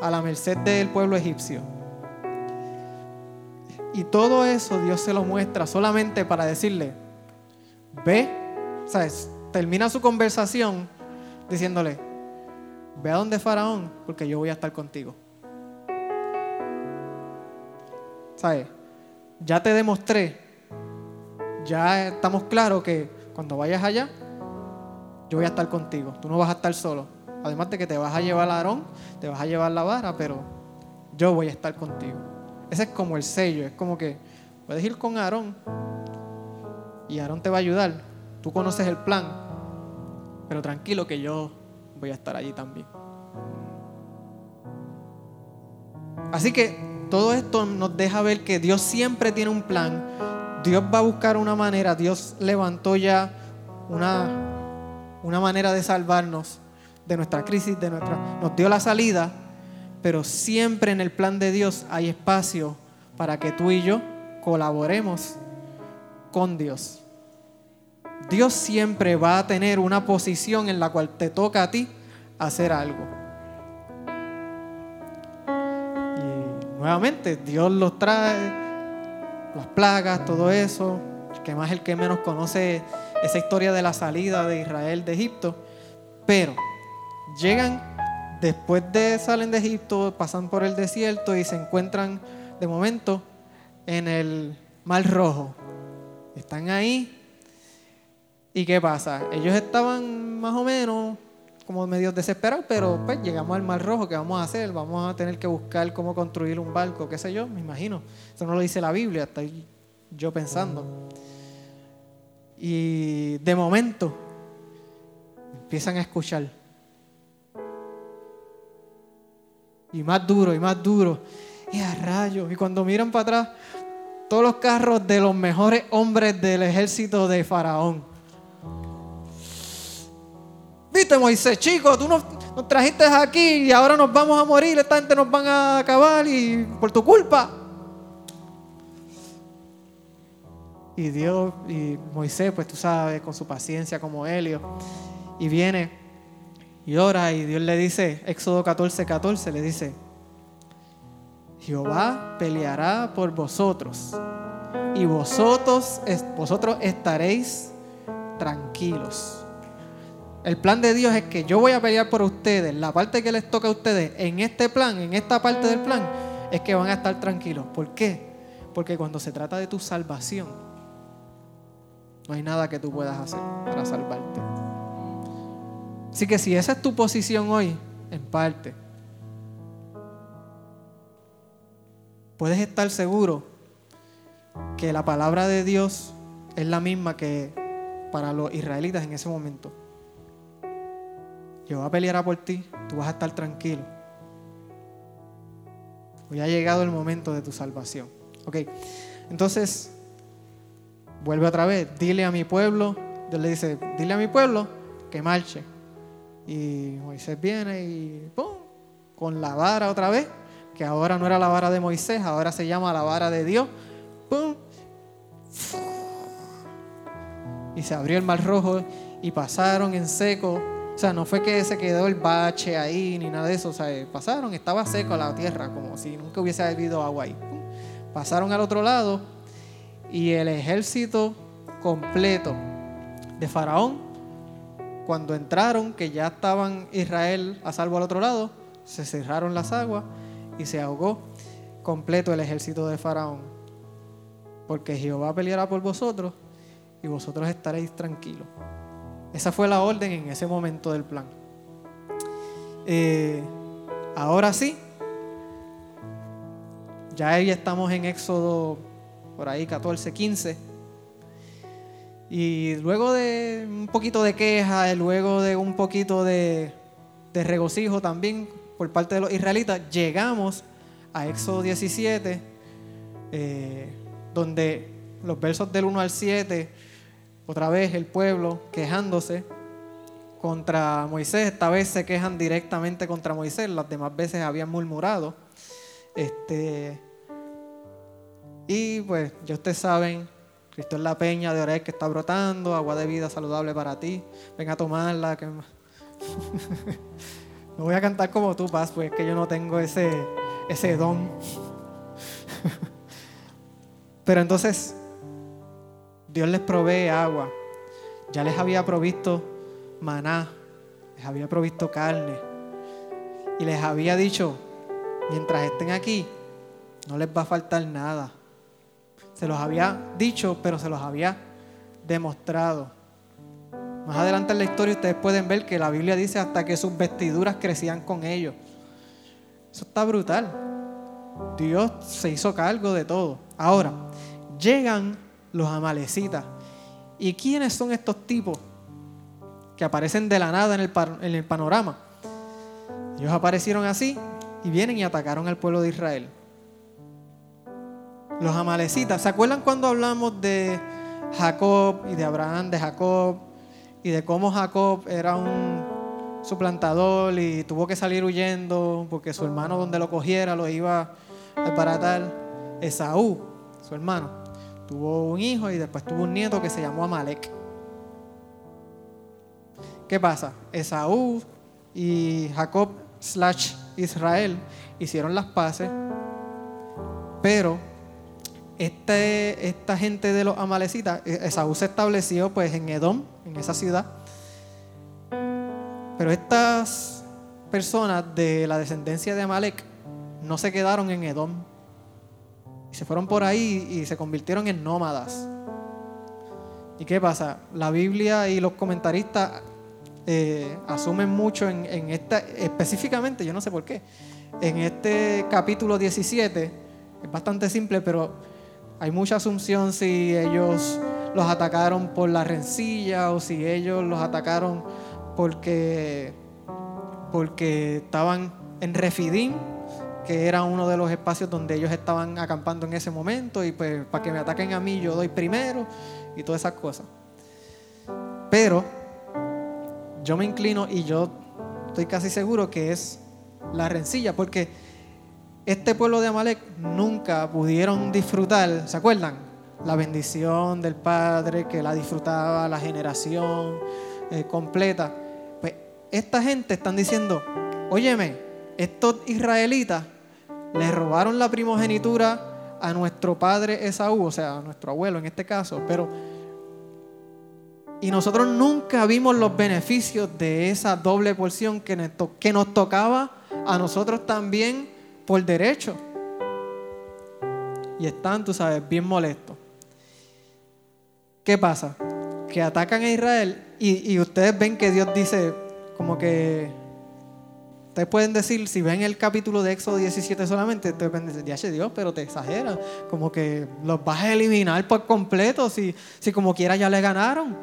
B: a la merced del pueblo egipcio. Y todo eso Dios se lo muestra solamente para decirle, ve, ¿sabes? Termina su conversación diciéndole, ve a donde Faraón, porque yo voy a estar contigo. ¿Sabes? Ya te demostré, ya estamos claros que cuando vayas allá, yo voy a estar contigo. Tú no vas a estar solo. Además de que te vas a llevar a Aarón, te vas a llevar la vara, pero yo voy a estar contigo. Ese es como el sello, es como que puedes ir con Aarón y Aarón te va a ayudar. Tú conoces el plan, pero tranquilo que yo voy a estar allí también. Así que todo esto nos deja ver que Dios siempre tiene un plan. Dios va a buscar una manera. Dios levantó ya una, una manera de salvarnos de nuestra crisis, de nuestra, nos dio la salida, pero siempre en el plan de Dios hay espacio para que tú y yo colaboremos con Dios. Dios siempre va a tener una posición en la cual te toca a ti hacer algo. Y nuevamente, Dios los trae, las plagas, todo eso, que más el que menos conoce esa historia de la salida de Israel de Egipto, pero llegan después de salen de Egipto, pasan por el desierto y se encuentran de momento en el Mar Rojo. Están ahí. ¿Y qué pasa? Ellos estaban más o menos como medio desesperados, pero pues llegamos al Mar Rojo, ¿qué vamos a hacer? Vamos a tener que buscar cómo construir un barco, qué sé yo, me imagino. Eso no lo dice la Biblia, estoy yo pensando. Y de momento empiezan a escuchar. Y más duro, y más duro. Y a rayos. Y cuando miran para atrás, todos los carros de los mejores hombres del ejército de Faraón. Viste, Moisés, chico, tú nos, nos, trajiste aquí y ahora nos vamos a morir, esta gente nos van a acabar y por tu culpa. Y Dios y Moisés, pues tú sabes, con su paciencia como Helio, y viene y ora y Dios le dice, Éxodo 14, 14, le dice, Jehová peleará por vosotros y vosotros, vosotros estaréis tranquilos. El plan de Dios es que yo voy a pelear por ustedes. La parte que les toca a ustedes en este plan, en esta parte del plan, es que van a estar tranquilos. ¿Por qué? Porque cuando se trata de tu salvación, no hay nada que tú puedas hacer para salvarte. Así que si esa es tu posición hoy, en parte, puedes estar seguro que la palabra de Dios es la misma que para los israelitas en ese momento. Yo voy a pelear por ti, tú vas a estar tranquilo. Hoy ha llegado el momento de tu salvación. Ok, entonces, vuelve otra vez, dile a mi pueblo, Dios le dice, dile a mi pueblo que marche. Y Moisés viene y ¡pum! con la vara otra vez que ahora no era la vara de Moisés, ahora se llama la vara de Dios. ¡Pum! Y se abrió el mar rojo y pasaron en seco. O sea, no fue que se quedó el bache ahí ni nada de eso. O sea, pasaron, estaba seco la tierra, como si nunca hubiese habido agua ahí. Pasaron al otro lado y el ejército completo de Faraón, cuando entraron, que ya estaban Israel a salvo al otro lado, se cerraron las aguas y se ahogó completo el ejército de Faraón. Porque Jehová peleará por vosotros y vosotros estaréis tranquilos. Esa fue la orden en ese momento del plan. Eh, ahora sí, ya estamos en Éxodo por ahí 14, 15. Y luego de un poquito de queja, luego de un poquito de, de regocijo también por parte de los israelitas, llegamos a Éxodo 17, eh, donde los versos del 1 al 7, otra vez el pueblo quejándose contra Moisés, esta vez se quejan directamente contra Moisés, las demás veces habían murmurado. Este, y pues ya ustedes saben, Cristo es la peña de Orel que está brotando, agua de vida saludable para ti, ven a tomarla. Que... No voy a cantar como tú, Paz, pues es que yo no tengo ese, ese don. Pero entonces, Dios les provee agua. Ya les había provisto maná, les había provisto carne. Y les había dicho, mientras estén aquí, no les va a faltar nada. Se los había dicho, pero se los había demostrado. Más adelante en la historia ustedes pueden ver que la Biblia dice hasta que sus vestiduras crecían con ellos. Eso está brutal. Dios se hizo cargo de todo. Ahora, llegan los amalecitas. ¿Y quiénes son estos tipos que aparecen de la nada en el, panorama? Ellos aparecieron así y vienen y atacaron al pueblo de Israel. Los amalecitas, ¿se acuerdan cuando hablamos de Jacob y de Abraham, de Jacob y de cómo Jacob era un su plantador y tuvo que salir huyendo porque su hermano donde lo cogiera lo iba a desbaratar. Esaú, su hermano, tuvo un hijo y después tuvo un nieto que se llamó Amalek. ¿Qué pasa? Esaú y Jacob slash Israel hicieron las paces, pero este, esta gente de los amalecitas, Esaú se estableció pues en Edom, en esa ciudad, pero estas personas de la descendencia de Amalek no se quedaron en Edom. Se fueron por ahí y se convirtieron en nómadas. ¿Y qué pasa? La Biblia y los comentaristas eh, asumen mucho en, en, esta, específicamente, yo no sé por qué, en este capítulo 17, es bastante simple, pero hay mucha asunción si ellos los atacaron por la rencilla o si ellos los atacaron porque, porque estaban en Refidim, que era uno de los espacios donde ellos estaban acampando en ese momento, y pues para que me ataquen a mí yo doy primero y todas esas cosas. Pero yo me inclino y yo estoy casi seguro que es la rencilla, porque este pueblo de Amalek nunca pudieron disfrutar, ¿se acuerdan? La bendición del Padre, que la disfrutaba la generación eh, completa esta gente están diciendo, óyeme, estos israelitas le robaron la primogenitura a nuestro padre Esaú, o sea, a nuestro abuelo en este caso, pero... Y nosotros nunca vimos los beneficios de esa doble porción que nos, que nos tocaba a nosotros también por derecho. Y están, tú sabes, bien molestos. ¿Qué pasa? Que atacan a Israel y, y ustedes ven que Dios dice, como que ustedes pueden decir, si ven el capítulo de Éxodo 17 solamente, ustedes pueden decir, ya Dios, pero te exagera, como que los vas a eliminar por completo, si, si como quiera ya le ganaron.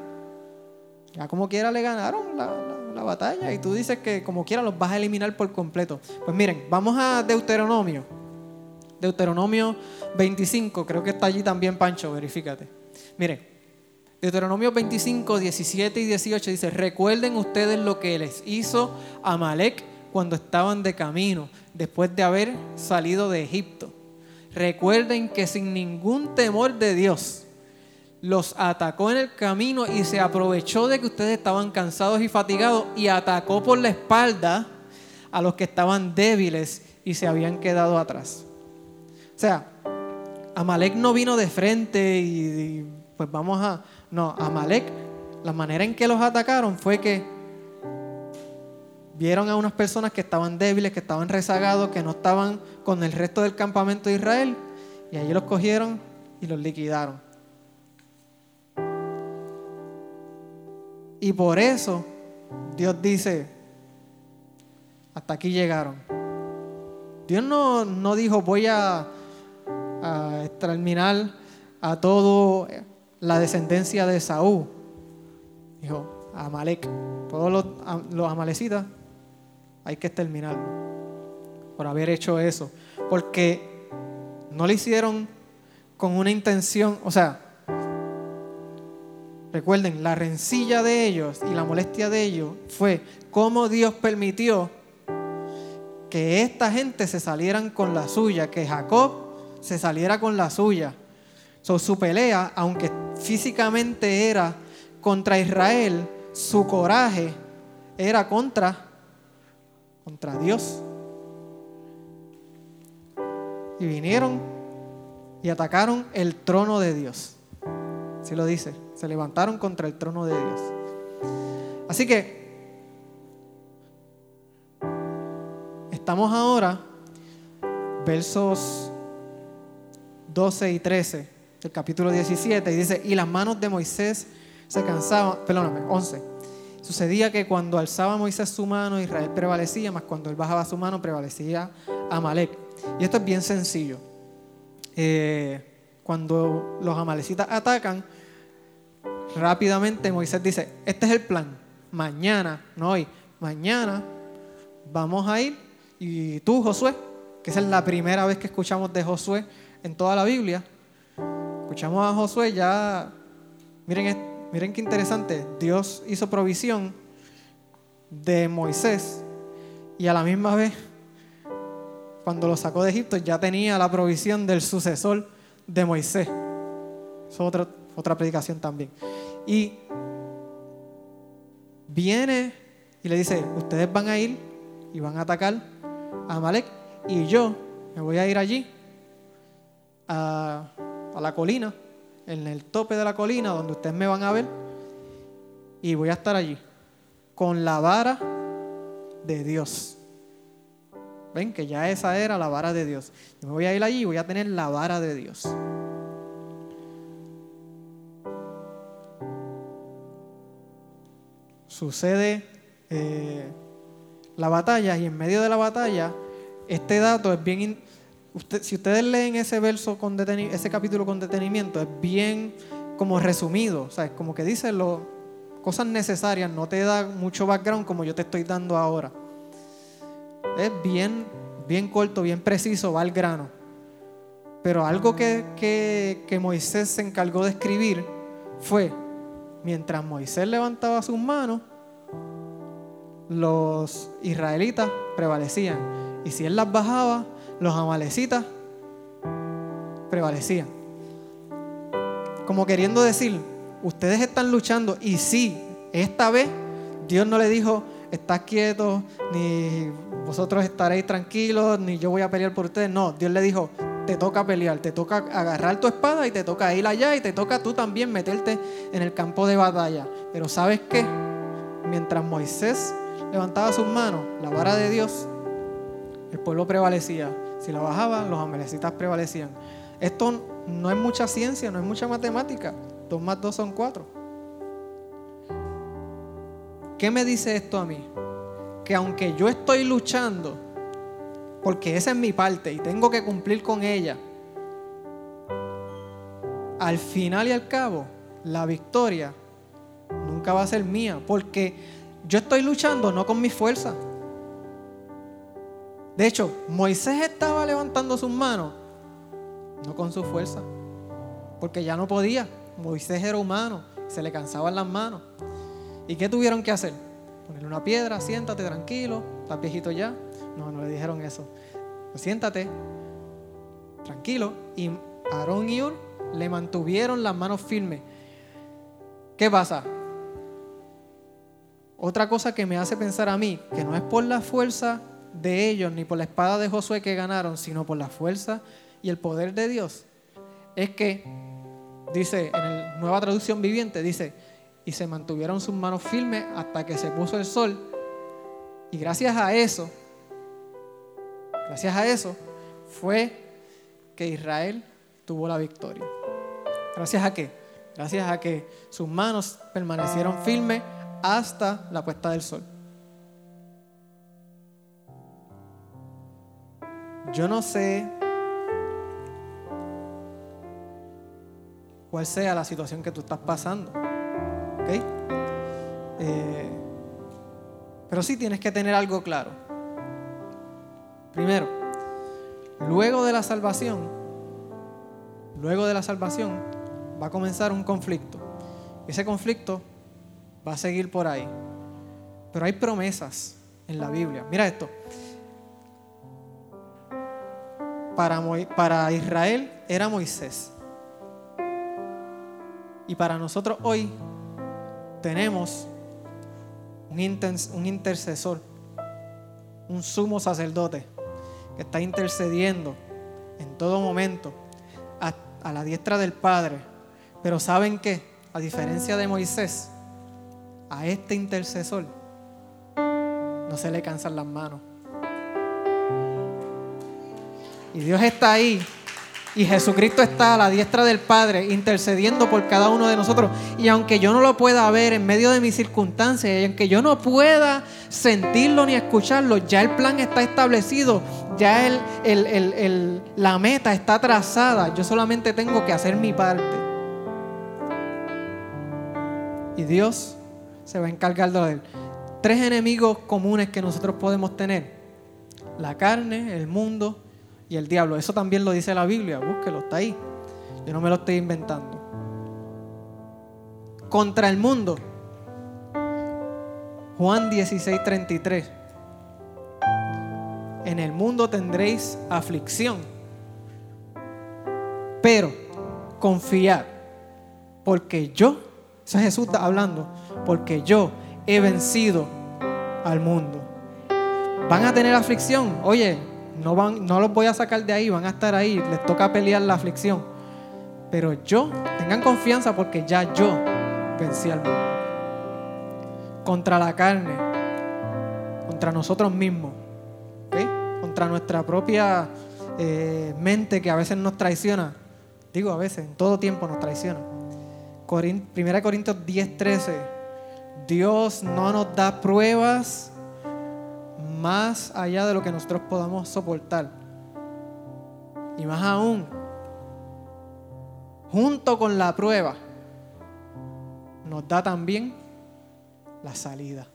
B: Ya como quiera le ganaron la, la batalla y tú dices que como quiera los vas a eliminar por completo. Pues miren, vamos a Deuteronomio. Deuteronomio 25, creo que está allí también Pancho, verifícate. Miren, Deuteronomio 25, 17 y 18 dice, recuerden ustedes lo que les hizo Amalek cuando estaban de camino, después de haber salido de Egipto. Recuerden que sin ningún temor de Dios los atacó en el camino y se aprovechó de que ustedes estaban cansados y fatigados y atacó por la espalda a los que estaban débiles y se habían quedado atrás. O sea, Amalek no vino de frente y pues vamos a, no, Amalek, la manera en que los atacaron fue que vieron a unas personas que estaban débiles, que estaban rezagados, que no estaban con el resto del campamento de Israel, y allí los cogieron y los liquidaron. Y por eso Dios dice, hasta aquí llegaron. Dios no, no dijo voy a, exterminar a todo la descendencia de Saúl. Dijo, Amalek, todos los, los amalecitas hay que exterminarlo por haber hecho eso. Porque no lo hicieron con una intención, o sea, recuerden, la rencilla de ellos y la molestia de ellos fue cómo Dios permitió que esta gente se salieran con la suya, que Jacob se saliera con la suya. su pelea, aunque físicamente era contra Israel, su coraje era contra, contra Dios. Y vinieron y atacaron el trono de Dios. Así lo dice, se levantaron contra el trono de Dios. Así que estamos ahora, versos 12 y 13 el capítulo 17, y dice, y las manos de Moisés se cansaban, perdóname, 11. Sucedía que cuando alzaba Moisés su mano, Israel prevalecía, más cuando él bajaba su mano, prevalecía Amalek. Y esto es bien sencillo. Eh, cuando los amalecitas atacan, rápidamente Moisés dice, este es el plan, mañana, no hoy, mañana vamos a ir, y tú, Josué, que esa es la primera vez que escuchamos de Josué en toda la Biblia, escuchamos a Josué, ya, miren, miren qué interesante, Dios hizo provisión de Moisés y a la misma vez, cuando lo sacó de Egipto, ya tenía la provisión del sucesor de Moisés. Es otra, otra predicación también. Y viene y le dice, ustedes van a ir y van a atacar a Amalek y yo me voy a ir allí a, a la colina, en el tope de la colina donde ustedes me van a ver y voy a estar allí con la vara de Dios. Ven que ya esa era la vara de Dios. Yo me voy a ir allí y voy a tener la vara de Dios. Sucede eh, la batalla y en medio de la batalla, este dato es bien... si ustedes leen ese verso con ese capítulo con detenimiento, es bien como resumido, o sea, es como que dice lo, cosas necesarias, no te da mucho background como yo te estoy dando ahora. Es bien, bien corto, bien preciso, va al grano. Pero algo que, que Moisés se encargó de escribir fue, mientras Moisés levantaba sus manos, los israelitas prevalecían. Y si él las bajaba, los amalecitas prevalecían. Como queriendo decir, ustedes están luchando y sí, esta vez Dios no le dijo, estás quieto, ni vosotros estaréis tranquilos, ni yo voy a pelear por ustedes. No, Dios le dijo, te toca pelear, te toca agarrar tu espada y te toca ir allá y te toca tú también meterte en el campo de batalla. Pero ¿sabes qué? Mientras Moisés levantaba sus manos, la vara de Dios, el pueblo prevalecía. Si la bajaban, los amalecitas prevalecían. Esto no es mucha ciencia, no es mucha matemática. Dos más dos son cuatro. ¿Qué me dice esto a mí? Que aunque yo estoy luchando, porque esa es mi parte y tengo que cumplir con ella, al final y al cabo, la victoria nunca va a ser mía, porque yo estoy luchando no con mi fuerza. De hecho, Moisés estaba levantando sus manos, no con su fuerza, porque ya no podía. Moisés era humano, se le cansaban las manos. ¿Y qué tuvieron que hacer? Ponerle una piedra, siéntate tranquilo, estás viejito ya. No, no le dijeron eso. Siéntate, tranquilo. Y Aarón y Ur le mantuvieron las manos firmes. ¿Qué pasa? Otra cosa que me hace pensar a mí, que no es por la fuerza de ellos ni por la espada de Josué que ganaron, sino por la fuerza y el poder de Dios, es que, dice en la nueva traducción viviente, dice, y se mantuvieron sus manos firmes hasta que se puso el sol. Y gracias a eso, gracias a eso, fue que Israel tuvo la victoria. ¿Gracias a qué? Gracias a que sus manos permanecieron firmes hasta la puesta del sol. Yo no sé cuál sea la situación que tú estás pasando. ¿Ok? Eh, pero sí tienes que tener algo claro. Primero, luego de la salvación, luego de la salvación va a comenzar un conflicto. Ese conflicto va a seguir por ahí. Pero hay promesas en la Biblia. Mira esto. Para, para Israel era Moisés. Y para nosotros hoy tenemos un, un intercesor, un sumo sacerdote que está intercediendo en todo momento a, a la diestra del Padre. Pero ¿saben qué? A diferencia de Moisés, a este intercesor no se le cansan las manos. Y Dios está ahí. Y Jesucristo está a la diestra del Padre intercediendo por cada uno de nosotros. Y aunque yo no lo pueda ver en medio de mis circunstancias, y aunque yo no pueda sentirlo ni escucharlo, ya el plan está establecido, ya el, la meta está trazada. Yo solamente tengo que hacer mi parte. Y Dios se va a encargar de él. Tres enemigos comunes que nosotros podemos tener. La carne, el mundo y el diablo. Eso también lo dice la Biblia. Búsquelo, está ahí. Yo no me lo estoy inventando. Contra el mundo. Juan 16, 33. En el mundo tendréis aflicción, pero confiad, porque yo, eso es Jesús hablando, porque yo he vencido al mundo. Van a tener aflicción, oye, no, van, no los voy a sacar de ahí, van a estar ahí, les toca pelear la aflicción. Pero yo, tengan confianza porque ya yo vencí al mundo contra la carne, contra nosotros mismos, contra nuestra propia eh, mente que a veces nos traiciona. Digo a veces, en todo tiempo nos traiciona. 1 Corintios 10, 13. Dios no nos da pruebas más allá de lo que nosotros podamos soportar. Y más aún, junto con la prueba, nos da también la salida.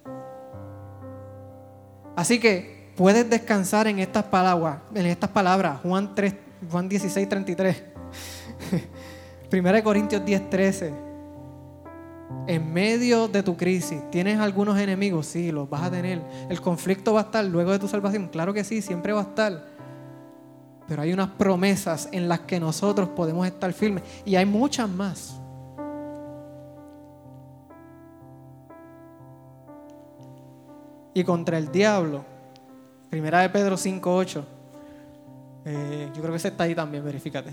B: Así que puedes descansar en estas palabras, en estas palabras, Juan 3, Juan 16, 33. 1 Corintios 10, 13. En medio de tu crisis, ¿tienes algunos enemigos? Sí, los vas a tener. El conflicto va a estar luego de tu salvación. Claro que sí, siempre va a estar. Pero hay unas promesas en las que nosotros podemos estar firmes. Y hay muchas más. y contra el diablo. Primera de Pedro 5.8. Eh, yo creo que ese está ahí también, verifícate.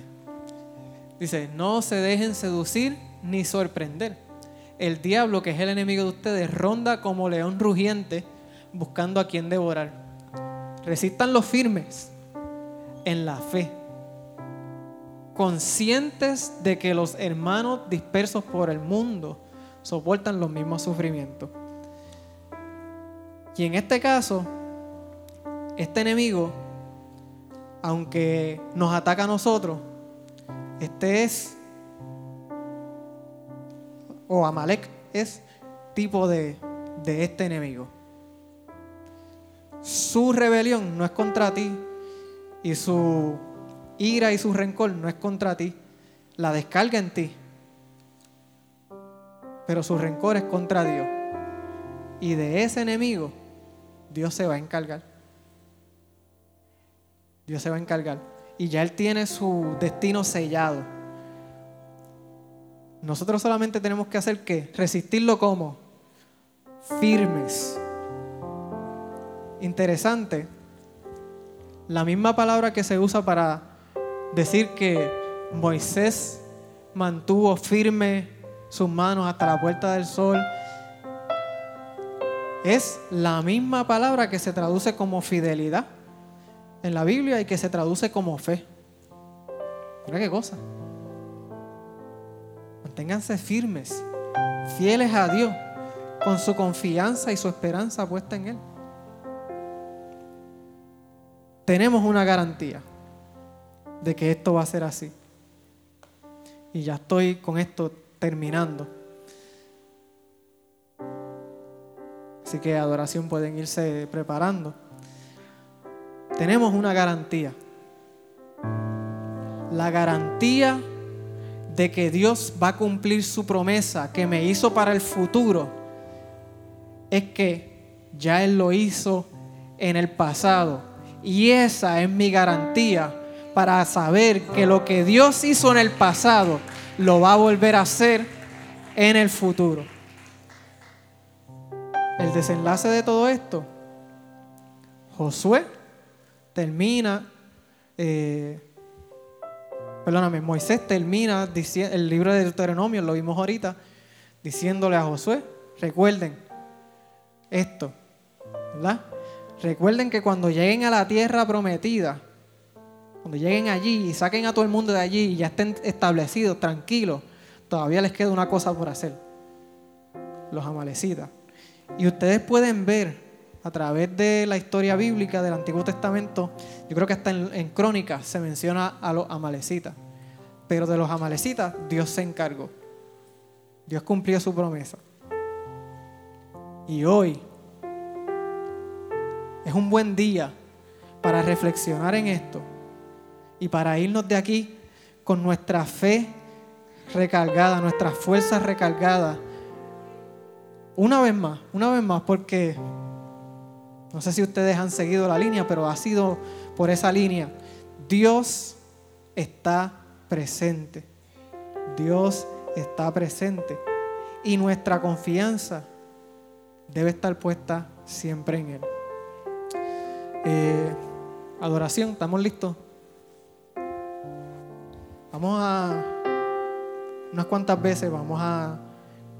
B: Dice, no se dejen seducir ni sorprender. El diablo, que es el enemigo de ustedes, ronda como león rugiente buscando a quien devorar. Resistan los firmes en la fe, conscientes de que los hermanos dispersos por el mundo soportan los mismos sufrimientos. Y en este caso, este enemigo, aunque nos ataca a nosotros, este es, o Amalek es tipo de, de este enemigo. Su rebelión no es contra ti y su ira y su rencor no es contra ti. La descarga en ti. Pero su rencor es contra Dios. Y de ese enemigo Dios se va a encargar. Dios se va a encargar. Y ya Él tiene su destino sellado. Nosotros solamente tenemos que hacer qué? Resistirlo como firmes. Interesante. La misma palabra que se usa para decir que Moisés mantuvo firme sus manos hasta la puerta del sol es la misma palabra que se traduce como fidelidad en la Biblia y que se traduce como fe. Mira qué cosa. Manténganse firmes, fieles a Dios, con su confianza y su esperanza puesta en Él. Tenemos una garantía de que esto va a ser así. Y ya estoy con esto terminando. Así que adoración pueden irse preparando. Tenemos una garantía. La garantía de que Dios va a cumplir su promesa que me hizo para el futuro es que ya Él lo hizo en el pasado. Y esa es mi garantía para saber que lo que Dios hizo en el pasado lo va a volver a hacer en el futuro el desenlace de todo esto, Josué termina, eh, perdóname, Moisés termina el libro de Deuteronomio, lo vimos ahorita, diciéndole a Josué, recuerden esto, ¿verdad? Recuerden que cuando lleguen a la tierra prometida, cuando lleguen allí y saquen a todo el mundo de allí y ya estén establecidos, tranquilos, todavía les queda una cosa por hacer. Los amalecitas. Y ustedes pueden ver a través de la historia bíblica del Antiguo Testamento, yo creo que hasta en, Crónicas se menciona a los amalecitas. Pero de los amalecitas Dios se encargó. Dios cumplió su promesa. Y hoy es un buen día para reflexionar en esto y para irnos de aquí con nuestra fe recargada, nuestras fuerzas recargadas
C: una vez más, una vez más, porque no sé si ustedes han seguido la línea, pero ha sido por esa línea. Dios está presente. Dios está presente. Y nuestra confianza debe estar puesta siempre en Él. Eh, adoración, ¿estamos listos? Vamos a, unas cuantas veces vamos a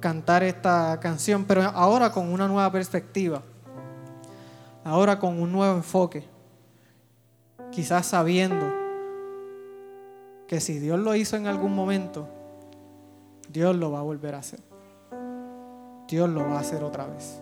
C: cantar esta canción, pero ahora con una nueva perspectiva, ahora con un nuevo enfoque, quizás sabiendo que si Dios lo hizo en algún momento, Dios lo va a volver a hacer. Dios lo va a hacer otra vez.